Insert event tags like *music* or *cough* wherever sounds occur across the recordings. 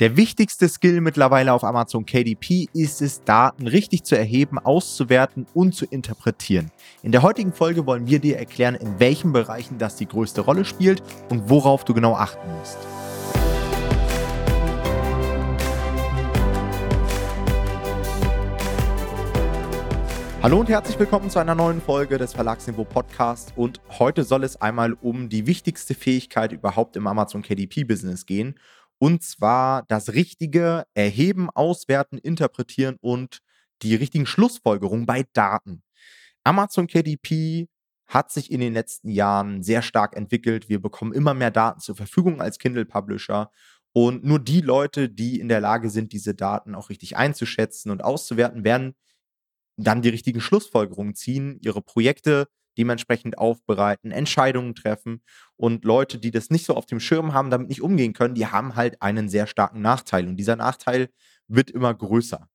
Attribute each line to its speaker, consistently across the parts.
Speaker 1: Der wichtigste Skill mittlerweile auf Amazon KDP ist es, Daten richtig zu erheben, auszuwerten und zu interpretieren. In der heutigen Folge wollen wir dir erklären, in welchen Bereichen das die größte Rolle spielt und worauf du genau achten musst. Hallo und herzlich willkommen zu einer neuen Folge des Verlagsniveau Podcast und heute soll es einmal um die wichtigste Fähigkeit überhaupt im Amazon KDP Business gehen und zwar das richtige Erheben, Auswerten, Interpretieren und die richtigen Schlussfolgerungen bei Daten. Amazon KDP hat sich in den letzten Jahren sehr stark entwickelt. Wir bekommen immer mehr Daten zur Verfügung als Kindle Publisher. Und nur die Leute, die in der Lage sind, diese Daten auch richtig einzuschätzen und auszuwerten, werden dann die richtigen Schlussfolgerungen ziehen, ihre Projekte dementsprechend aufbereiten, Entscheidungen treffen. Und Leute, die das nicht so auf dem Schirm haben, damit nicht umgehen können, die haben halt einen sehr starken Nachteil. Und dieser Nachteil wird immer größer.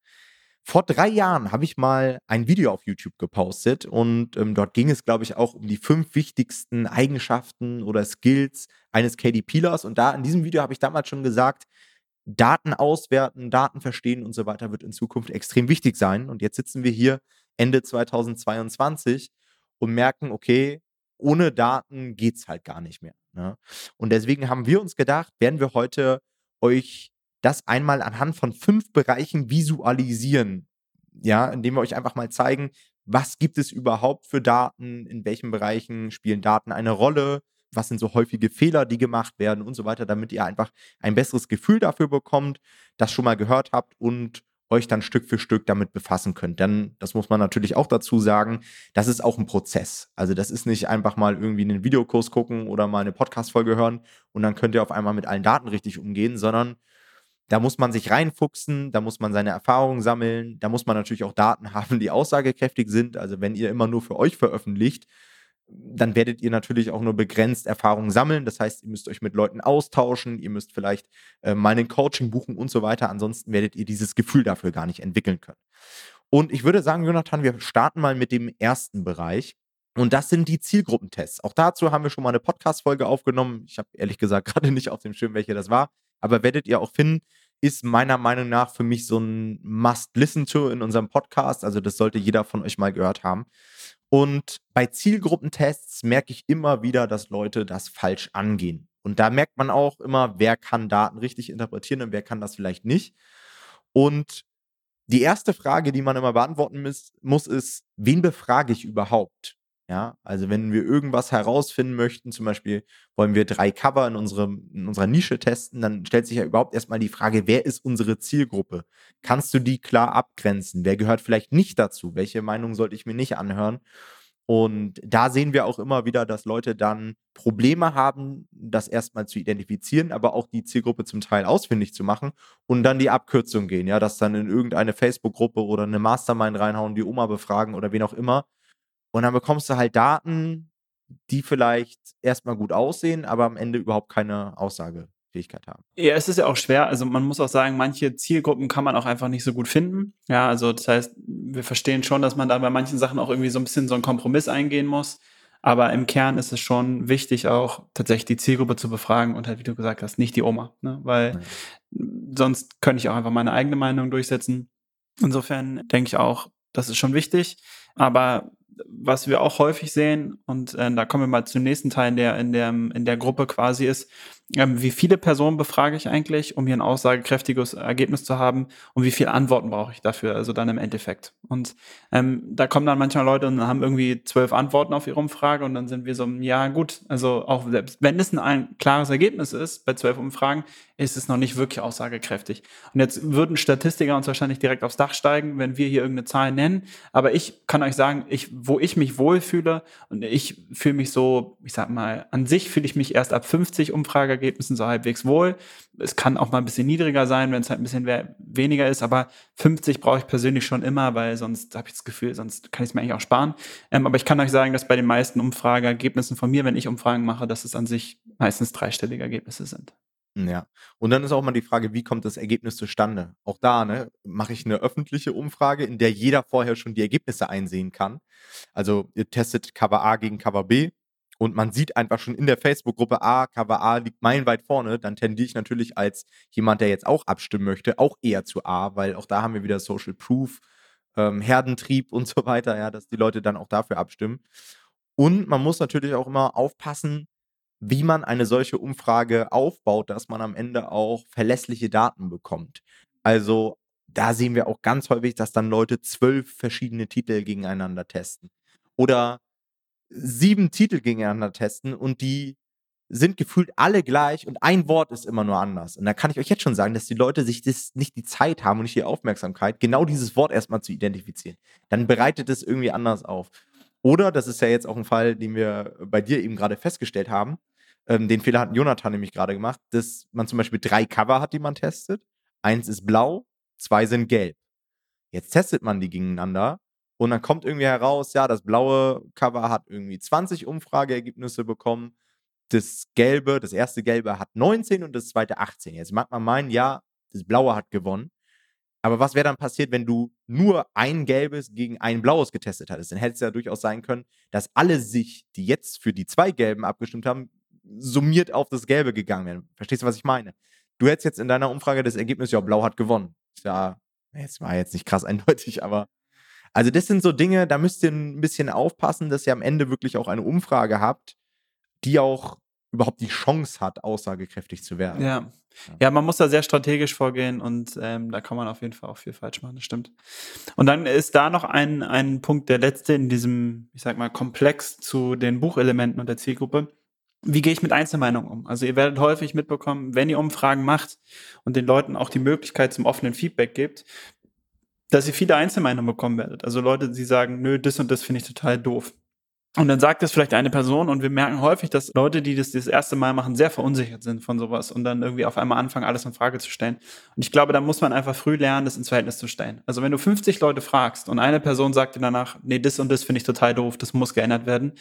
Speaker 1: Vor drei Jahren habe ich mal ein Video auf YouTube gepostet und ähm, dort ging es, glaube ich, auch um die fünf wichtigsten Eigenschaften oder Skills eines KDPlers. Und da in diesem Video habe ich damals schon gesagt, Daten auswerten, Daten verstehen und so weiter wird in Zukunft extrem wichtig sein. Und jetzt sitzen wir hier Ende 2022 und merken, okay, ohne Daten geht es halt gar nicht mehr. Ne? Und deswegen haben wir uns gedacht, werden wir heute euch das einmal anhand von fünf Bereichen visualisieren. Ja, indem wir euch einfach mal zeigen, was gibt es überhaupt für Daten, in welchen Bereichen spielen Daten eine Rolle, was sind so häufige Fehler, die gemacht werden und so weiter, damit ihr einfach ein besseres Gefühl dafür bekommt, das schon mal gehört habt und euch dann Stück für Stück damit befassen könnt. Denn, das muss man natürlich auch dazu sagen, das ist auch ein Prozess. Also das ist nicht einfach mal irgendwie einen Videokurs gucken oder mal eine Podcast-Folge hören und dann könnt ihr auf einmal mit allen Daten richtig umgehen, sondern da muss man sich reinfuchsen, da muss man seine Erfahrungen sammeln, da muss man natürlich auch Daten *laughs* haben, die aussagekräftig sind. Also wenn ihr immer nur für euch veröffentlicht, dann werdet ihr natürlich auch nur begrenzt Erfahrungen sammeln. Das heißt, ihr müsst euch mit Leuten austauschen, ihr müsst vielleicht äh, mal Coaching buchen und so weiter. Ansonsten werdet ihr dieses Gefühl dafür gar nicht entwickeln können. Und ich würde sagen, Jonathan, wir starten mal mit dem ersten Bereich. Und das sind die Zielgruppentests. Auch dazu haben wir schon mal eine Podcast-Folge aufgenommen. Ich habe ehrlich gesagt *laughs* gerade nicht auf dem Schirm, welche das war. Aber werdet ihr auch finden, ist meiner Meinung nach für mich so ein Must-Listen-to in unserem Podcast. Also das sollte jeder von euch mal gehört haben. Und bei Zielgruppentests merke ich immer wieder, dass Leute das falsch angehen. Und da merkt man auch immer, wer kann Daten richtig interpretieren und wer kann das vielleicht nicht. Und die erste Frage, die man immer beantworten muss, ist, wen befrage ich überhaupt? Ja, also wenn wir irgendwas herausfinden möchten, zum Beispiel wollen wir drei Cover in, unserem, in unserer Nische testen, dann stellt sich ja überhaupt erstmal die Frage, wer ist unsere Zielgruppe? Kannst du die klar abgrenzen? Wer gehört vielleicht nicht dazu? Welche Meinung sollte ich mir nicht anhören? Und da sehen wir auch immer wieder, dass Leute dann Probleme haben, das erstmal zu identifizieren, aber auch die Zielgruppe zum Teil ausfindig zu machen und dann die Abkürzung gehen, ja, dass dann in irgendeine Facebook-Gruppe oder eine Mastermind reinhauen, die Oma befragen oder wen auch immer und dann bekommst du halt Daten, die vielleicht erstmal gut aussehen, aber am Ende überhaupt keine Aussagefähigkeit haben.
Speaker 2: Ja, es ist ja auch schwer. Also man muss auch sagen, manche Zielgruppen kann man auch einfach nicht so gut finden. Ja, also das heißt, wir verstehen schon, dass man da bei manchen Sachen auch irgendwie so ein bisschen so einen Kompromiss eingehen muss. Aber im Kern ist es schon wichtig, auch tatsächlich die Zielgruppe zu befragen und halt, wie du gesagt hast, nicht die Oma. Ne? Weil Nein. sonst könnte ich auch einfach meine eigene Meinung durchsetzen. Insofern denke ich auch, das ist schon wichtig. Aber was wir auch häufig sehen, und äh, da kommen wir mal zum nächsten Teil der, in der, in der Gruppe quasi ist, ähm, wie viele Personen befrage ich eigentlich, um hier ein aussagekräftiges Ergebnis zu haben und wie viele Antworten brauche ich dafür, also dann im Endeffekt. Und ähm, da kommen dann manchmal Leute und haben irgendwie zwölf Antworten auf ihre Umfrage und dann sind wir so, ja gut, also auch selbst wenn es ein, ein klares Ergebnis ist bei zwölf Umfragen, ist es noch nicht wirklich aussagekräftig. Und jetzt würden Statistiker uns wahrscheinlich direkt aufs Dach steigen, wenn wir hier irgendeine Zahl nennen. Aber ich kann euch sagen, ich, wo ich mich wohlfühle und ich fühle mich so, ich sag mal, an sich fühle ich mich erst ab 50 Umfrageergebnissen so halbwegs wohl. Es kann auch mal ein bisschen niedriger sein, wenn es halt ein bisschen weniger ist, aber 50 brauche ich persönlich schon immer, weil sonst habe ich das Gefühl, sonst kann ich es mir eigentlich auch sparen. Ähm, aber ich kann euch sagen, dass bei den meisten Umfrageergebnissen von mir, wenn ich Umfragen mache, dass es an sich meistens dreistellige Ergebnisse sind.
Speaker 1: Ja. Und dann ist auch mal die Frage, wie kommt das Ergebnis zustande? Auch da, ne, mache ich eine öffentliche Umfrage, in der jeder vorher schon die Ergebnisse einsehen kann. Also ihr testet Cover A gegen Cover B und man sieht einfach schon in der Facebook-Gruppe, ah, Cover A liegt meilenweit vorne, dann tendiere ich natürlich als jemand, der jetzt auch abstimmen möchte, auch eher zu A, weil auch da haben wir wieder Social Proof, ähm, Herdentrieb und so weiter, ja, dass die Leute dann auch dafür abstimmen. Und man muss natürlich auch immer aufpassen, wie man eine solche Umfrage aufbaut, dass man am Ende auch verlässliche Daten bekommt. Also da sehen wir auch ganz häufig, dass dann Leute zwölf verschiedene Titel gegeneinander testen. Oder sieben Titel gegeneinander testen und die sind gefühlt alle gleich und ein Wort ist immer nur anders. Und da kann ich euch jetzt schon sagen, dass die Leute sich das nicht die Zeit haben und nicht die Aufmerksamkeit, genau dieses Wort erstmal zu identifizieren. Dann bereitet es irgendwie anders auf. Oder, das ist ja jetzt auch ein Fall, den wir bei dir eben gerade festgestellt haben, ähm, den Fehler hat Jonathan nämlich gerade gemacht, dass man zum Beispiel drei Cover hat, die man testet. Eins ist blau, zwei sind gelb. Jetzt testet man die gegeneinander und dann kommt irgendwie heraus, ja, das blaue Cover hat irgendwie 20 Umfrageergebnisse bekommen. Das gelbe, das erste gelbe hat 19 und das zweite 18. Jetzt mag man meinen, ja, das blaue hat gewonnen. Aber was wäre dann passiert, wenn du nur ein gelbes gegen ein blaues getestet hattest? Dann hätte es ja durchaus sein können, dass alle sich, die jetzt für die zwei gelben abgestimmt haben, summiert auf das gelbe gegangen wären. Verstehst du, was ich meine? Du hättest jetzt in deiner Umfrage das Ergebnis, ja, blau hat gewonnen. Ja, es war jetzt nicht krass eindeutig, *laughs* aber also das sind so Dinge, da müsst ihr ein bisschen aufpassen, dass ihr am Ende wirklich auch eine Umfrage habt, die auch überhaupt die Chance hat, aussagekräftig zu werden.
Speaker 2: Ja. Ja, man muss da sehr strategisch vorgehen und ähm, da kann man auf jeden Fall auch viel falsch machen, das stimmt. Und dann ist da noch ein, ein Punkt, der letzte in diesem, ich sag mal, Komplex zu den Buchelementen und der Zielgruppe. Wie gehe ich mit Einzelmeinungen um? Also ihr werdet häufig mitbekommen, wenn ihr Umfragen macht und den Leuten auch die Möglichkeit zum offenen Feedback gibt, dass ihr viele Einzelmeinungen bekommen werdet. Also Leute, die sagen, nö, das und das finde ich total doof. Und dann sagt das vielleicht eine Person und wir merken häufig, dass Leute, die das das erste Mal machen, sehr verunsichert sind von sowas und dann irgendwie auf einmal anfangen, alles in Frage zu stellen. Und ich glaube, da muss man einfach früh lernen, das ins Verhältnis zu stellen. Also wenn du 50 Leute fragst und eine Person sagt dir danach, nee, das und das finde ich total doof, das muss geändert werden,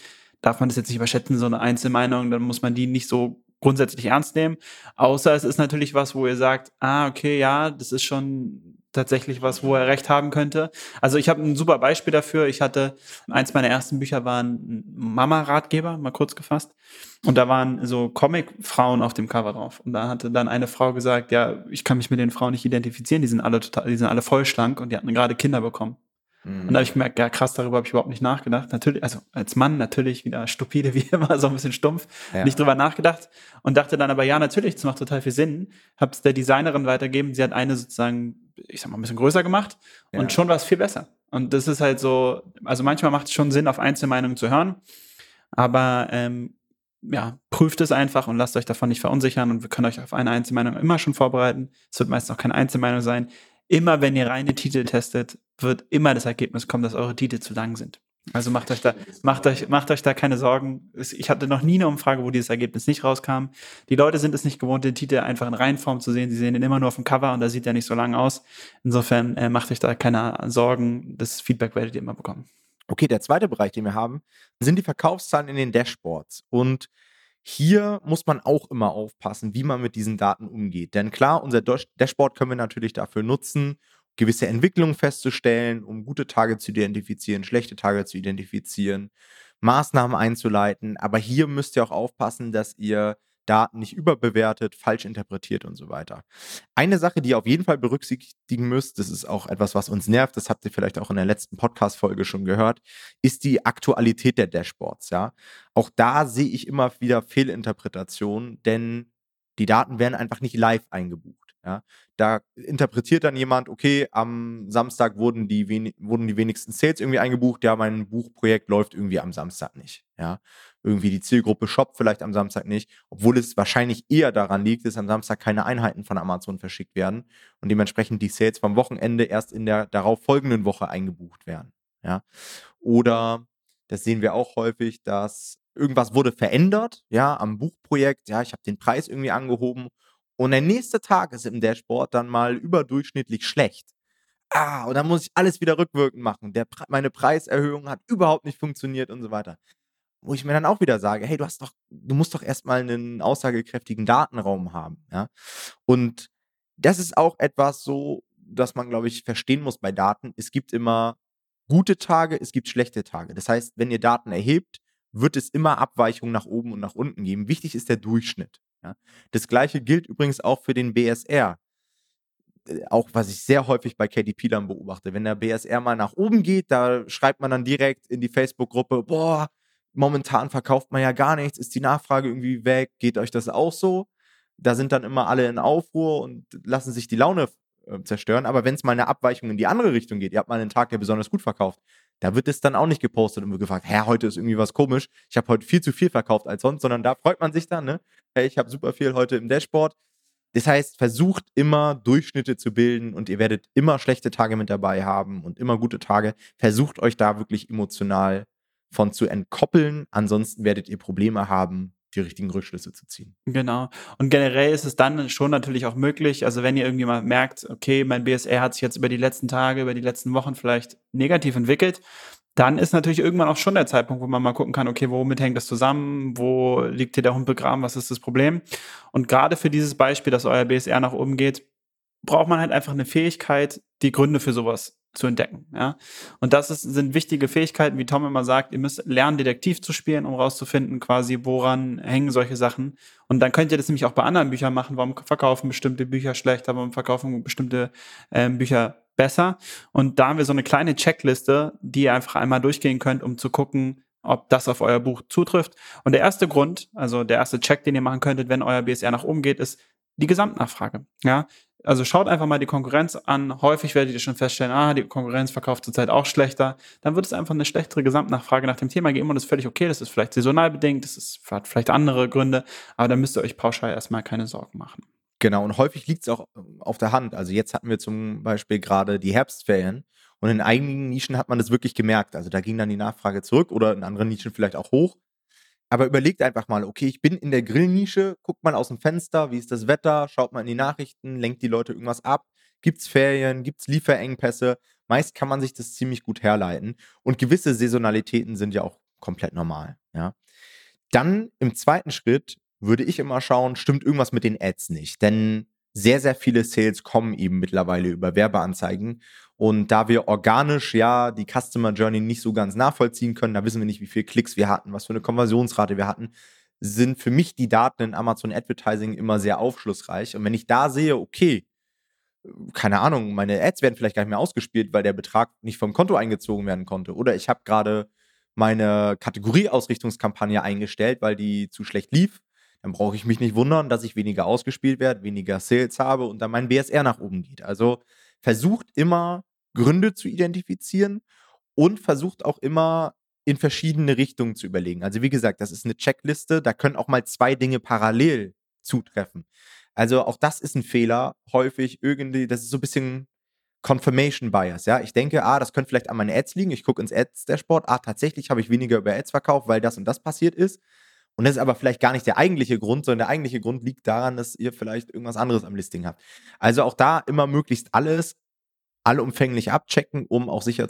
Speaker 2: darf man das jetzt nicht überschätzen, so eine Einzelmeinung, dann muss man die nicht so grundsätzlich ernst nehmen. Außer es ist natürlich was, wo ihr sagt, ah, okay, ja, das ist schon tatsächlich was, wo er recht haben könnte. Also ich habe ein super Beispiel dafür. Ich hatte, eins meiner ersten Bücher war ein Mama-Ratgeber, mal kurz gefasst. Und da waren so Comic-Frauen auf dem Cover drauf. Und da hatte dann eine Frau gesagt, ja, ich kann mich mit den Frauen nicht identifizieren, die sind alle total, die sind alle voll schlank und die hatten gerade Kinder bekommen. Und da habe ich gemerkt, ja krass, darüber habe ich überhaupt nicht nachgedacht. Natürlich, also als Mann natürlich wieder stupide wie *laughs* immer, so ein bisschen stumpf, ja. nicht drüber nachgedacht und dachte dann aber, ja, natürlich, das macht total viel Sinn. Habe es der Designerin weitergeben, sie hat eine sozusagen, ich sag mal, ein bisschen größer gemacht ja. und schon war es viel besser. Und das ist halt so, also manchmal macht es schon Sinn, auf Einzelmeinungen zu hören, aber ähm, ja, prüft es einfach und lasst euch davon nicht verunsichern und wir können euch auf eine Einzelmeinung immer schon vorbereiten. Es wird meistens auch keine Einzelmeinung sein immer wenn ihr reine Titel testet, wird immer das Ergebnis kommen, dass eure Titel zu lang sind. Also macht euch da, macht euch, macht euch da keine Sorgen. Ich hatte noch nie eine Umfrage, wo dieses Ergebnis nicht rauskam. Die Leute sind es nicht gewohnt, den Titel einfach in Reihenform zu sehen. Sie sehen ihn immer nur auf dem Cover und da sieht er nicht so lang aus. Insofern äh, macht euch da keine Sorgen. Das Feedback werdet ihr immer bekommen.
Speaker 1: Okay, der zweite Bereich, den wir haben, sind die Verkaufszahlen in den Dashboards. Und hier muss man auch immer aufpassen, wie man mit diesen Daten umgeht. Denn klar, unser Dashboard können wir natürlich dafür nutzen, gewisse Entwicklungen festzustellen, um gute Tage zu identifizieren, schlechte Tage zu identifizieren, Maßnahmen einzuleiten. Aber hier müsst ihr auch aufpassen, dass ihr Daten nicht überbewertet, falsch interpretiert und so weiter. Eine Sache, die ihr auf jeden Fall berücksichtigen müsst, das ist auch etwas, was uns nervt, das habt ihr vielleicht auch in der letzten Podcast-Folge schon gehört, ist die Aktualität der Dashboards, ja. Auch da sehe ich immer wieder Fehlinterpretationen, denn die Daten werden einfach nicht live eingebucht. Ja, da interpretiert dann jemand, okay, am Samstag wurden die, wurden die wenigsten Sales irgendwie eingebucht, ja, mein Buchprojekt läuft irgendwie am Samstag nicht. Ja, irgendwie die Zielgruppe shoppt vielleicht am Samstag nicht, obwohl es wahrscheinlich eher daran liegt, dass am Samstag keine Einheiten von Amazon verschickt werden und dementsprechend die Sales vom Wochenende erst in der darauf folgenden Woche eingebucht werden. Ja, oder das sehen wir auch häufig, dass irgendwas wurde verändert, ja, am Buchprojekt, ja, ich habe den Preis irgendwie angehoben und der nächste Tag ist im Dashboard dann mal überdurchschnittlich schlecht. Ah, und dann muss ich alles wieder rückwirkend machen. Der, meine Preiserhöhung hat überhaupt nicht funktioniert und so weiter. Wo ich mir dann auch wieder sage, hey, du hast doch, du musst doch erstmal einen aussagekräftigen Datenraum haben, ja. Und das ist auch etwas so, dass man, glaube ich, verstehen muss bei Daten. Es gibt immer gute Tage, es gibt schlechte Tage. Das heißt, wenn ihr Daten erhebt, wird es immer Abweichungen nach oben und nach unten geben. Wichtig ist der Durchschnitt. Ja. Das gleiche gilt übrigens auch für den BSR. Äh, auch was ich sehr häufig bei KDP dann beobachte. Wenn der BSR mal nach oben geht, da schreibt man dann direkt in die Facebook-Gruppe, boah, momentan verkauft man ja gar nichts, ist die Nachfrage irgendwie weg, geht euch das auch so? Da sind dann immer alle in Aufruhr und lassen sich die Laune äh, zerstören. Aber wenn es mal eine Abweichung in die andere Richtung geht, ihr habt mal einen Tag, der besonders gut verkauft, da wird es dann auch nicht gepostet und wird gefragt, hä, heute ist irgendwie was komisch. Ich habe heute viel zu viel verkauft als sonst, sondern da freut man sich dann, ne? Hey, ich habe super viel heute im Dashboard. Das heißt, versucht immer Durchschnitte zu bilden und ihr werdet immer schlechte Tage mit dabei haben und immer gute Tage. Versucht euch da wirklich emotional von zu entkoppeln. Ansonsten werdet ihr Probleme haben, die richtigen Rückschlüsse zu ziehen.
Speaker 2: Genau. Und generell ist es dann schon natürlich auch möglich, also wenn ihr irgendwie mal merkt, okay, mein BSR hat sich jetzt über die letzten Tage, über die letzten Wochen vielleicht negativ entwickelt, dann ist natürlich irgendwann auch schon der Zeitpunkt, wo man mal gucken kann, okay, womit hängt das zusammen? Wo liegt hier der Hund begraben? Was ist das Problem? Und gerade für dieses Beispiel, dass euer BSR nach oben geht, braucht man halt einfach eine Fähigkeit, die Gründe für sowas zu entdecken. Ja? Und das ist, sind wichtige Fähigkeiten, wie Tom immer sagt, ihr müsst lernen, Detektiv zu spielen, um rauszufinden, quasi, woran hängen solche Sachen. Und dann könnt ihr das nämlich auch bei anderen Büchern machen. Warum verkaufen bestimmte Bücher schlechter, warum verkaufen bestimmte ähm, Bücher besser? Und da haben wir so eine kleine Checkliste, die ihr einfach einmal durchgehen könnt, um zu gucken, ob das auf euer Buch zutrifft. Und der erste Grund, also der erste Check, den ihr machen könntet, wenn euer BSR nach oben geht, ist die Gesamtnachfrage. Ja, also schaut einfach mal die Konkurrenz an. Häufig werdet ihr schon feststellen, ah, die Konkurrenz verkauft zurzeit auch schlechter. Dann wird es einfach eine schlechtere Gesamtnachfrage nach dem Thema geben und das ist völlig okay. Das ist vielleicht saisonal bedingt, das ist, hat vielleicht andere Gründe, aber da müsst ihr euch pauschal erstmal keine Sorgen machen.
Speaker 1: Genau, und häufig liegt es auch ähm, auf der Hand. Also jetzt hatten wir zum Beispiel gerade die Herbstferien und in einigen Nischen hat man das wirklich gemerkt. Also da ging dann die Nachfrage zurück oder in anderen Nischen vielleicht auch hoch. Aber überlegt einfach mal, okay, ich bin in der Grillnische, guckt mal aus dem Fenster, wie ist das Wetter, schaut mal in die Nachrichten, lenkt die Leute irgendwas ab, gibt es Ferien, gibt es Lieferengpässe. Meist kann man sich das ziemlich gut herleiten. Und gewisse Saisonalitäten sind ja auch komplett normal. Ja. Dann im zweiten Schritt würde ich immer schauen, stimmt irgendwas mit den Ads nicht. Denn sehr, sehr viele Sales kommen eben mittlerweile über Werbeanzeigen. Und da wir organisch ja die Customer Journey nicht so ganz nachvollziehen können, da wissen wir nicht, wie viele Klicks wir hatten, was für eine Konversionsrate wir hatten, sind für mich die Daten in Amazon Advertising immer sehr aufschlussreich. Und wenn ich da sehe, okay, keine Ahnung, meine Ads werden vielleicht gar nicht mehr ausgespielt, weil der Betrag nicht vom Konto eingezogen werden konnte. Oder ich habe gerade meine Kategorieausrichtungskampagne eingestellt, weil die zu schlecht lief dann brauche ich mich nicht wundern, dass ich weniger ausgespielt werde, weniger Sales habe und dann mein BSR nach oben geht. Also versucht immer Gründe zu identifizieren und versucht auch immer in verschiedene Richtungen zu überlegen. Also wie gesagt, das ist eine Checkliste, da können auch mal zwei Dinge parallel zutreffen. Also auch das ist ein Fehler, häufig irgendwie, das ist so ein bisschen Confirmation Bias, ja. Ich denke, ah, das könnte vielleicht an meine Ads liegen. Ich gucke ins Ads-Dashboard, ah, tatsächlich habe ich weniger über Ads verkauft, weil das und das passiert ist. Und das ist aber vielleicht gar nicht der eigentliche Grund, sondern der eigentliche Grund liegt daran, dass ihr vielleicht irgendwas anderes am Listing habt. Also auch da immer möglichst alles allumfänglich abchecken, um auch sicher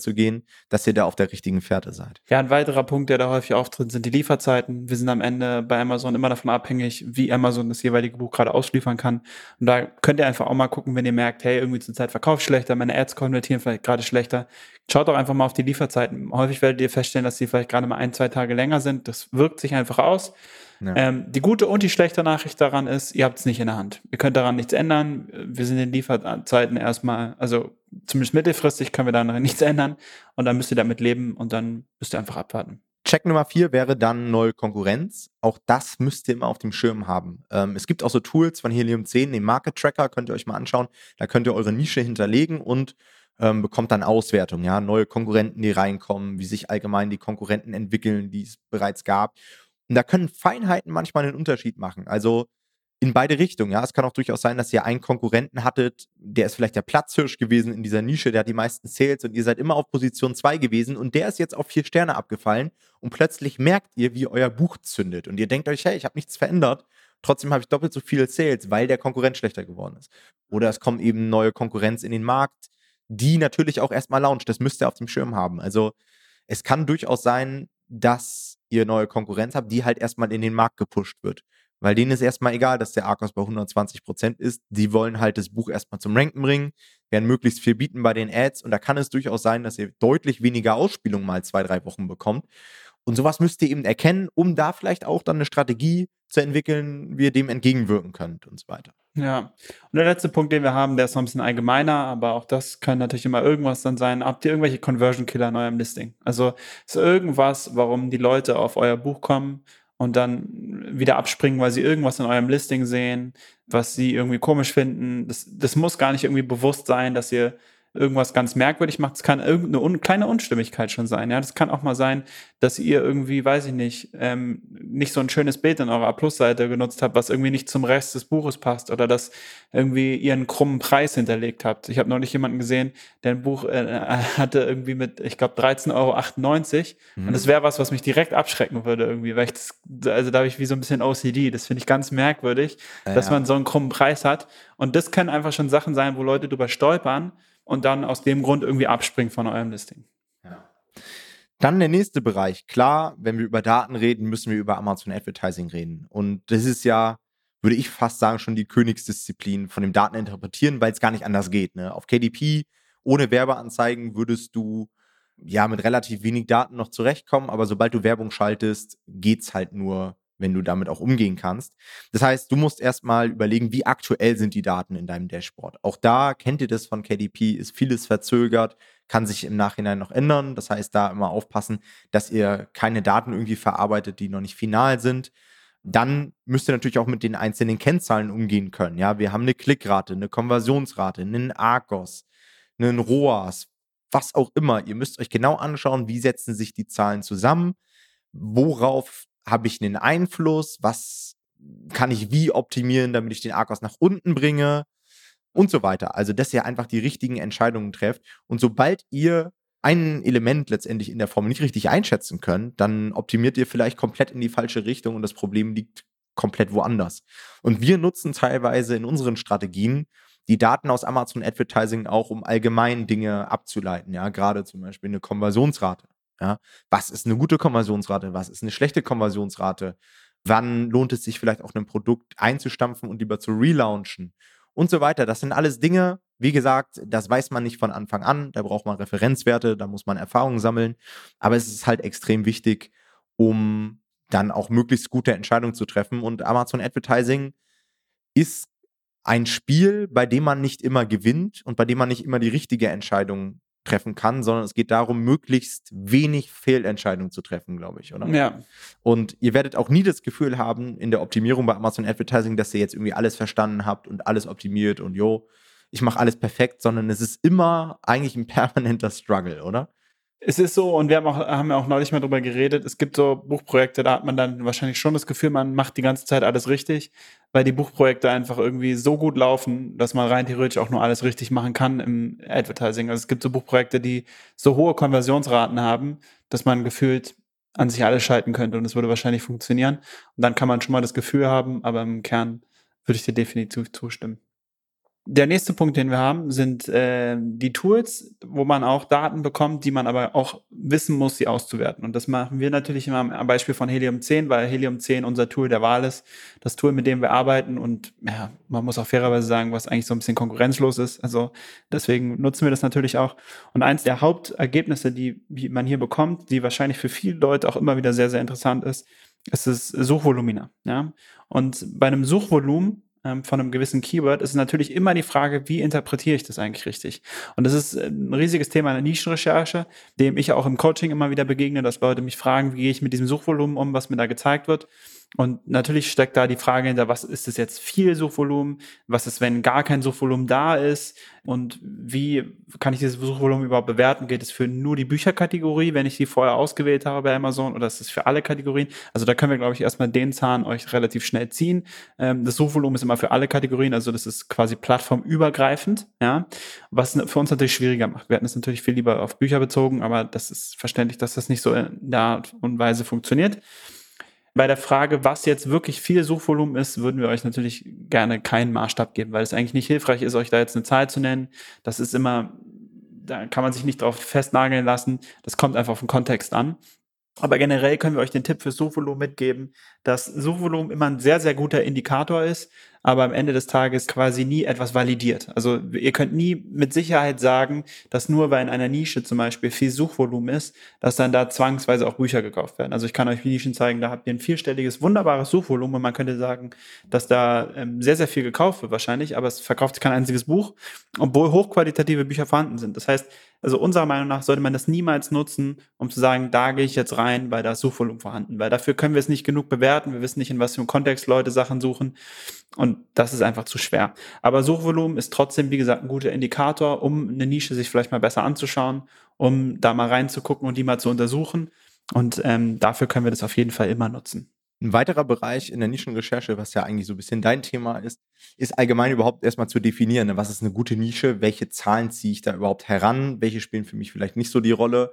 Speaker 1: dass ihr da auf der richtigen Fährte seid.
Speaker 2: Ja, ein weiterer Punkt, der da häufig auftritt, sind die Lieferzeiten. Wir sind am Ende bei Amazon immer davon abhängig, wie Amazon das jeweilige Buch gerade ausliefern kann. Und da könnt ihr einfach auch mal gucken, wenn ihr merkt, hey, irgendwie zur Zeit verkauft schlechter, meine Ads konvertieren vielleicht gerade schlechter. Schaut doch einfach mal auf die Lieferzeiten. Häufig werdet ihr feststellen, dass die vielleicht gerade mal ein, zwei Tage länger sind. Das wirkt sich einfach aus. Ja. Ähm, die gute und die schlechte Nachricht daran ist, ihr habt es nicht in der Hand. Ihr könnt daran nichts ändern. Wir sind in Lieferzeiten erstmal, also zumindest mittelfristig können wir daran *laughs* nichts ändern und dann müsst ihr damit leben und dann müsst ihr einfach abwarten.
Speaker 1: Check Nummer vier wäre dann neue Konkurrenz. Auch das müsst ihr immer auf dem Schirm haben. Ähm, es gibt auch so Tools von Helium 10, den Market Tracker, könnt ihr euch mal anschauen. Da könnt ihr eure Nische hinterlegen und ähm, bekommt dann Auswertung, ja, neue Konkurrenten, die reinkommen, wie sich allgemein die Konkurrenten entwickeln, die es bereits gab. Und da können Feinheiten manchmal einen Unterschied machen. Also in beide Richtungen. Ja, es kann auch durchaus sein, dass ihr einen Konkurrenten hattet, der ist vielleicht der Platzhirsch gewesen in dieser Nische, der hat die meisten Sales und ihr seid immer auf Position 2 gewesen und der ist jetzt auf vier Sterne abgefallen und plötzlich merkt ihr, wie euer Buch zündet und ihr denkt euch, hey, ich habe nichts verändert, trotzdem habe ich doppelt so viele Sales, weil der Konkurrent schlechter geworden ist. Oder es kommt eben neue Konkurrenz in den Markt, die natürlich auch erstmal launcht. Das müsst ihr auf dem Schirm haben. Also es kann durchaus sein, dass ihr neue Konkurrenz habt, die halt erstmal in den Markt gepusht wird. Weil denen ist erstmal egal, dass der Arcos bei 120 Prozent ist. Die wollen halt das Buch erstmal zum Ranken bringen, werden möglichst viel bieten bei den Ads. Und da kann es durchaus sein, dass ihr deutlich weniger Ausspielung mal zwei, drei Wochen bekommt. Und sowas müsst ihr eben erkennen, um da vielleicht auch dann eine Strategie zu entwickeln, wie ihr dem entgegenwirken könnt und so weiter.
Speaker 2: Ja. Und der letzte Punkt, den wir haben, der ist noch ein bisschen allgemeiner, aber auch das kann natürlich immer irgendwas dann sein. Habt ihr irgendwelche Conversion Killer in eurem Listing? Also ist irgendwas, warum die Leute auf euer Buch kommen und dann wieder abspringen, weil sie irgendwas in eurem Listing sehen, was sie irgendwie komisch finden. Das, das muss gar nicht irgendwie bewusst sein, dass ihr irgendwas ganz merkwürdig macht. Es kann irgendeine un kleine Unstimmigkeit schon sein. Ja, das kann auch mal sein, dass ihr irgendwie, weiß ich nicht, ähm, nicht so ein schönes Bild in eurer Plus-Seite genutzt habt, was irgendwie nicht zum Rest des Buches passt oder dass irgendwie ihr einen krummen Preis hinterlegt habt. Ich habe neulich jemanden gesehen, der ein Buch äh, hatte irgendwie mit, ich glaube, 13,98 Euro. Mhm. Und das wäre was, was mich direkt abschrecken würde irgendwie, weil ich das, also da habe ich wie so ein bisschen OCD. Das finde ich ganz merkwürdig, ja, dass man so einen krummen Preis hat. Und das können einfach schon Sachen sein, wo Leute drüber stolpern und dann aus dem Grund irgendwie abspringen von eurem Listing. Ja.
Speaker 1: Dann der nächste Bereich. Klar, wenn wir über Daten reden, müssen wir über Amazon Advertising reden. Und das ist ja, würde ich fast sagen, schon die Königsdisziplin von dem Dateninterpretieren, weil es gar nicht anders geht. Ne? Auf KDP ohne Werbeanzeigen würdest du ja mit relativ wenig Daten noch zurechtkommen, aber sobald du Werbung schaltest, geht es halt nur wenn du damit auch umgehen kannst. Das heißt, du musst erstmal überlegen, wie aktuell sind die Daten in deinem Dashboard. Auch da kennt ihr das von KDP, ist vieles verzögert, kann sich im Nachhinein noch ändern. Das heißt, da immer aufpassen, dass ihr keine Daten irgendwie verarbeitet, die noch nicht final sind. Dann müsst ihr natürlich auch mit den einzelnen Kennzahlen umgehen können. Ja, wir haben eine Klickrate, eine Konversionsrate, einen Argos, einen ROAS, was auch immer. Ihr müsst euch genau anschauen, wie setzen sich die Zahlen zusammen, worauf habe ich einen Einfluss, was kann ich wie optimieren, damit ich den Arcos nach unten bringe und so weiter. Also, dass ihr einfach die richtigen Entscheidungen trefft. Und sobald ihr ein Element letztendlich in der Form nicht richtig einschätzen könnt, dann optimiert ihr vielleicht komplett in die falsche Richtung und das Problem liegt komplett woanders. Und wir nutzen teilweise in unseren Strategien die Daten aus Amazon Advertising auch, um allgemein Dinge abzuleiten. Ja, gerade zum Beispiel eine Konversionsrate. Ja? Was ist eine gute Konversionsrate? Was ist eine schlechte Konversionsrate? Wann lohnt es sich vielleicht auch ein Produkt einzustampfen und lieber zu relaunchen? Und so weiter. Das sind alles Dinge, wie gesagt, das weiß man nicht von Anfang an. Da braucht man Referenzwerte, da muss man Erfahrungen sammeln. Aber es ist halt extrem wichtig, um dann auch möglichst gute Entscheidungen zu treffen. Und Amazon Advertising ist ein Spiel, bei dem man nicht immer gewinnt und bei dem man nicht immer die richtige Entscheidung treffen kann, sondern es geht darum, möglichst wenig Fehlentscheidungen zu treffen, glaube ich, oder?
Speaker 2: Ja.
Speaker 1: Und ihr werdet auch nie das Gefühl haben in der Optimierung bei Amazon Advertising, dass ihr jetzt irgendwie alles verstanden habt und alles optimiert und jo, ich mache alles perfekt, sondern es ist immer eigentlich ein *laughs* permanenter Struggle, oder?
Speaker 2: Es ist so, und wir haben, auch, haben auch neulich mal drüber geredet, es gibt so Buchprojekte, da hat man dann wahrscheinlich schon das Gefühl, man macht die ganze Zeit alles richtig, weil die Buchprojekte einfach irgendwie so gut laufen, dass man rein theoretisch auch nur alles richtig machen kann im Advertising. Also es gibt so Buchprojekte, die so hohe Konversionsraten haben, dass man gefühlt an sich alles schalten könnte und es würde wahrscheinlich funktionieren. Und dann kann man schon mal das Gefühl haben, aber im Kern würde ich dir definitiv zustimmen. Der nächste Punkt, den wir haben, sind äh, die Tools, wo man auch Daten bekommt, die man aber auch wissen muss, sie auszuwerten. Und das machen wir natürlich immer am Beispiel von Helium 10, weil Helium 10 unser Tool der Wahl ist, das Tool, mit dem wir arbeiten. Und ja, man muss auch fairerweise sagen, was eigentlich so ein bisschen konkurrenzlos ist. Also deswegen nutzen wir das natürlich auch. Und eins der Hauptergebnisse, die man hier bekommt, die wahrscheinlich für viele Leute auch immer wieder sehr, sehr interessant ist, ist das Suchvolumina. Ja? Und bei einem Suchvolumen von einem gewissen Keyword, ist natürlich immer die Frage, wie interpretiere ich das eigentlich richtig? Und das ist ein riesiges Thema in der Nischenrecherche, dem ich auch im Coaching immer wieder begegne, dass Leute mich fragen, wie gehe ich mit diesem Suchvolumen um, was mir da gezeigt wird. Und natürlich steckt da die Frage hinter, was ist es jetzt viel Suchvolumen? Was ist, wenn gar kein Suchvolumen da ist? Und wie kann ich dieses Suchvolumen überhaupt bewerten? Geht es für nur die Bücherkategorie, wenn ich die vorher ausgewählt habe bei Amazon, oder ist es für alle Kategorien? Also da können wir, glaube ich, erstmal den Zahn euch relativ schnell ziehen. Ähm, das Suchvolumen ist immer für alle Kategorien, also das ist quasi plattformübergreifend, ja, was für uns natürlich schwieriger macht. Wir hatten es natürlich viel lieber auf Bücher bezogen, aber das ist verständlich, dass das nicht so in der Art und Weise funktioniert. Bei der Frage, was jetzt wirklich viel Suchvolumen ist, würden wir euch natürlich gerne keinen Maßstab geben, weil es eigentlich nicht hilfreich ist, euch da jetzt eine Zahl zu nennen. Das ist immer, da kann man sich nicht drauf festnageln lassen. Das kommt einfach auf den Kontext an. Aber generell können wir euch den Tipp für Suchvolumen mitgeben, dass Suchvolumen immer ein sehr, sehr guter Indikator ist, aber am Ende des Tages quasi nie etwas validiert. Also ihr könnt nie mit Sicherheit sagen, dass nur weil in einer Nische zum Beispiel viel Suchvolumen ist, dass dann da zwangsweise auch Bücher gekauft werden. Also ich kann euch Nischen zeigen, da habt ihr ein vierstelliges, wunderbares Suchvolumen und man könnte sagen, dass da ähm, sehr, sehr viel gekauft wird wahrscheinlich, aber es verkauft kein einziges Buch, obwohl hochqualitative Bücher vorhanden sind. Das heißt, also unserer Meinung nach sollte man das niemals nutzen, um zu sagen, da gehe ich jetzt rein, weil da ist Suchvolumen vorhanden. Weil dafür können wir es nicht genug bewerten. Wir wissen nicht, in was für einem Kontext Leute Sachen suchen. Und das ist einfach zu schwer. Aber Suchvolumen ist trotzdem, wie gesagt, ein guter Indikator, um eine Nische sich vielleicht mal besser anzuschauen, um da mal reinzugucken und die mal zu untersuchen. Und ähm, dafür können wir das auf jeden Fall immer nutzen.
Speaker 1: Ein weiterer Bereich in der Nischenrecherche, was ja eigentlich so ein bisschen dein Thema ist, ist allgemein überhaupt erstmal zu definieren, ne? was ist eine gute Nische, welche Zahlen ziehe ich da überhaupt heran, welche spielen für mich vielleicht nicht so die Rolle.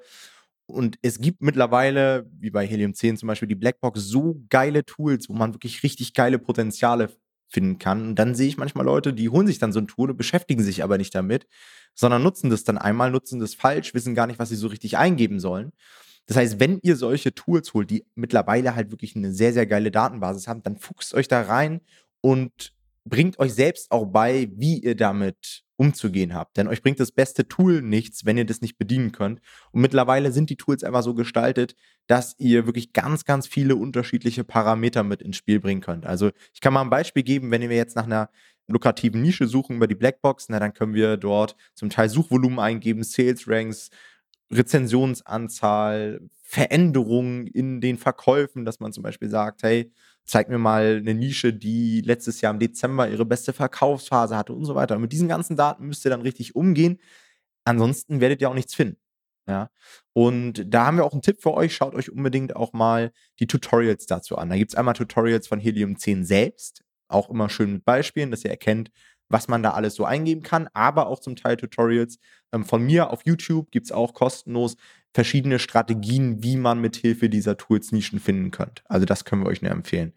Speaker 1: Und es gibt mittlerweile, wie bei Helium 10 zum Beispiel, die Blackbox so geile Tools, wo man wirklich richtig geile Potenziale finden kann. Und dann sehe ich manchmal Leute, die holen sich dann so ein Tool und beschäftigen sich aber nicht damit, sondern nutzen das dann einmal, nutzen das falsch, wissen gar nicht, was sie so richtig eingeben sollen. Das heißt, wenn ihr solche Tools holt, die mittlerweile halt wirklich eine sehr, sehr geile Datenbasis haben, dann fuchst euch da rein und bringt euch selbst auch bei, wie ihr damit umzugehen habt. Denn euch bringt das beste Tool nichts, wenn ihr das nicht bedienen könnt. Und mittlerweile sind die Tools einfach so gestaltet, dass ihr wirklich ganz, ganz viele unterschiedliche Parameter mit ins Spiel bringen könnt. Also ich kann mal ein Beispiel geben, wenn wir jetzt nach einer lukrativen Nische suchen über die Blackbox, na, dann können wir dort zum Teil Suchvolumen eingeben, Sales Ranks, Rezensionsanzahl, Veränderungen in den Verkäufen, dass man zum Beispiel sagt, hey, zeig mir mal eine Nische, die letztes Jahr im Dezember ihre beste Verkaufsphase hatte und so weiter. Und mit diesen ganzen Daten müsst ihr dann richtig umgehen. Ansonsten werdet ihr auch nichts finden. Ja. Und da haben wir auch einen Tipp für euch. Schaut euch unbedingt auch mal die Tutorials dazu an. Da gibt es einmal Tutorials von Helium 10 selbst, auch immer schön mit Beispielen, dass ihr erkennt, was man da alles so eingeben kann, aber auch zum Teil Tutorials ähm, von mir auf YouTube gibt es auch kostenlos verschiedene Strategien, wie man mit Hilfe dieser Tools Nischen finden könnt. Also das können wir euch nur empfehlen.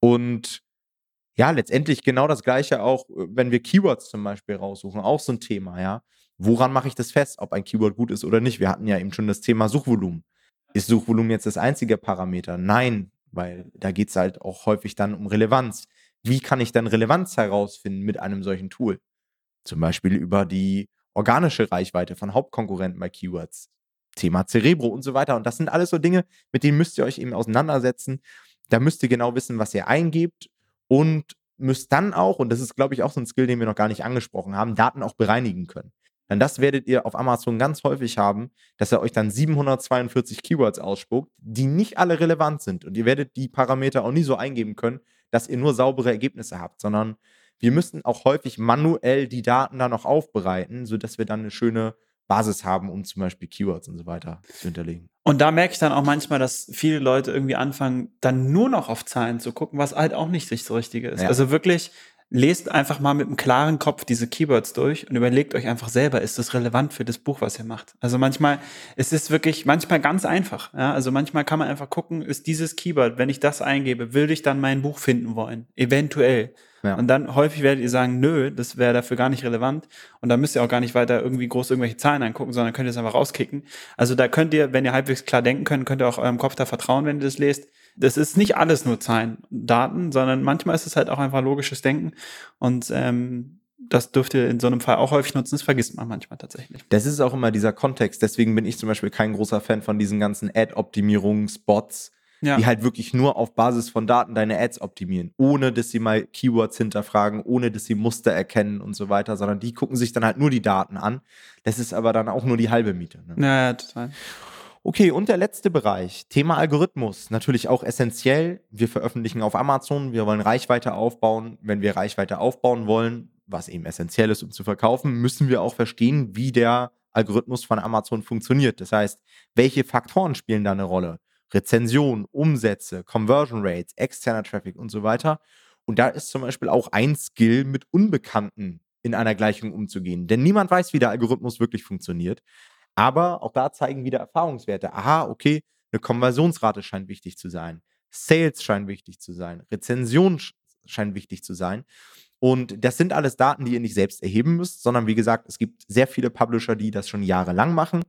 Speaker 1: Und ja, letztendlich genau das gleiche auch, äh, wenn wir Keywords zum Beispiel raussuchen, auch so ein Thema, ja. Woran mache ich das fest, ob ein Keyword gut ist oder nicht? Wir hatten ja eben schon das Thema Suchvolumen. Ist Suchvolumen jetzt das einzige Parameter? Nein, weil da geht es halt auch häufig dann um Relevanz wie kann ich dann Relevanz herausfinden mit einem solchen Tool? Zum Beispiel über die organische Reichweite von Hauptkonkurrenten bei Keywords. Thema Cerebro und so weiter. Und das sind alles so Dinge, mit denen müsst ihr euch eben auseinandersetzen. Da müsst ihr genau wissen, was ihr eingebt und müsst dann auch, und das ist, glaube ich, auch so ein Skill, den wir noch gar nicht angesprochen haben, Daten auch bereinigen können. Denn das werdet ihr auf Amazon ganz häufig haben, dass er euch dann 742 Keywords ausspuckt, die nicht alle relevant sind. Und ihr werdet die Parameter auch nie so eingeben können, dass ihr nur saubere Ergebnisse habt, sondern wir müssen auch häufig manuell die Daten dann noch aufbereiten, sodass wir dann eine schöne Basis haben, um zum Beispiel Keywords und so weiter zu hinterlegen.
Speaker 2: Und da merke ich dann auch manchmal, dass viele Leute irgendwie anfangen, dann nur noch auf Zahlen zu gucken, was halt auch nicht das Richtige ist. Ja. Also wirklich lest einfach mal mit einem klaren Kopf diese Keywords durch und überlegt euch einfach selber, ist das relevant für das Buch, was ihr macht? Also manchmal, es ist wirklich manchmal ganz einfach. Ja? Also manchmal kann man einfach gucken, ist dieses Keyword, wenn ich das eingebe, will ich dann mein Buch finden wollen? Eventuell. Ja. Und dann häufig werdet ihr sagen, nö, das wäre dafür gar nicht relevant. Und da müsst ihr auch gar nicht weiter irgendwie groß irgendwelche Zahlen angucken, sondern könnt ihr es einfach rauskicken. Also da könnt ihr, wenn ihr halbwegs klar denken könnt, könnt ihr auch eurem Kopf da vertrauen, wenn ihr das lest das ist nicht alles nur Zahlen, Daten, sondern manchmal ist es halt auch einfach logisches Denken. Und ähm, das dürft ihr in so einem Fall auch häufig nutzen. Das vergisst man manchmal tatsächlich.
Speaker 1: Das ist auch immer dieser Kontext. Deswegen bin ich zum Beispiel kein großer Fan von diesen ganzen Ad-Optimierungsbots, ja. die halt wirklich nur auf Basis von Daten deine Ads optimieren, ohne dass sie mal Keywords hinterfragen, ohne dass sie Muster erkennen und so weiter, sondern die gucken sich dann halt nur die Daten an. Das ist aber dann auch nur die halbe Miete.
Speaker 2: Ne? Ja, ja, total.
Speaker 1: Okay, und der letzte Bereich, Thema Algorithmus, natürlich auch essentiell. Wir veröffentlichen auf Amazon, wir wollen Reichweite aufbauen. Wenn wir Reichweite aufbauen wollen, was eben essentiell ist, um zu verkaufen, müssen wir auch verstehen, wie der Algorithmus von Amazon funktioniert. Das heißt, welche Faktoren spielen da eine Rolle? Rezension, Umsätze, Conversion Rates, externer Traffic und so weiter. Und da ist zum Beispiel auch ein Skill, mit Unbekannten in einer Gleichung umzugehen. Denn niemand weiß, wie der Algorithmus wirklich funktioniert. Aber auch da zeigen wieder Erfahrungswerte. Aha, okay, eine Konversionsrate scheint wichtig zu sein. Sales scheint wichtig zu sein. Rezension scheint wichtig zu sein. Und das sind alles Daten, die ihr nicht selbst erheben müsst, sondern wie gesagt, es gibt sehr viele Publisher, die das schon jahrelang machen.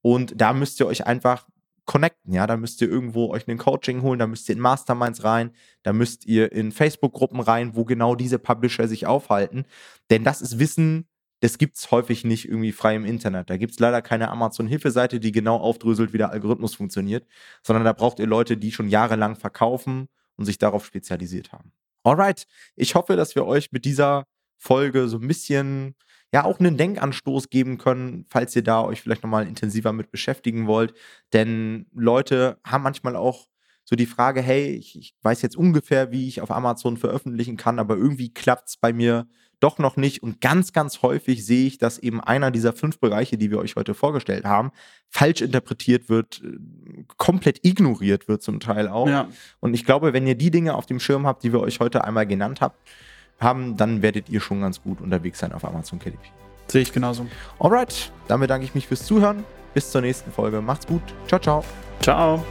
Speaker 1: Und da müsst ihr euch einfach connecten, ja. Da müsst ihr irgendwo euch ein Coaching holen, da müsst ihr in Masterminds rein, da müsst ihr in Facebook-Gruppen rein, wo genau diese Publisher sich aufhalten. Denn das ist Wissen, das gibt es häufig nicht irgendwie frei im Internet. Da gibt es leider keine Amazon-Hilfeseite, die genau aufdröselt, wie der Algorithmus funktioniert, sondern da braucht ihr Leute, die schon jahrelang verkaufen und sich darauf spezialisiert haben. Alright, ich hoffe, dass wir euch mit dieser Folge so ein bisschen ja auch einen Denkanstoß geben können, falls ihr da euch vielleicht nochmal intensiver mit beschäftigen wollt. Denn Leute haben manchmal auch so die Frage, hey, ich, ich weiß jetzt ungefähr, wie ich auf Amazon veröffentlichen kann, aber irgendwie klappt es bei mir doch noch nicht. Und ganz, ganz häufig sehe ich, dass eben einer dieser fünf Bereiche, die wir euch heute vorgestellt haben, falsch interpretiert wird, äh, komplett ignoriert wird zum Teil auch. Ja. Und ich glaube, wenn ihr die Dinge auf dem Schirm habt, die wir euch heute einmal genannt habt, haben, dann werdet ihr schon ganz gut unterwegs sein auf Amazon KDP.
Speaker 2: Sehe ich genauso.
Speaker 1: Alright, dann bedanke ich mich fürs Zuhören. Bis zur nächsten Folge. Macht's gut. Ciao, ciao.
Speaker 2: Ciao.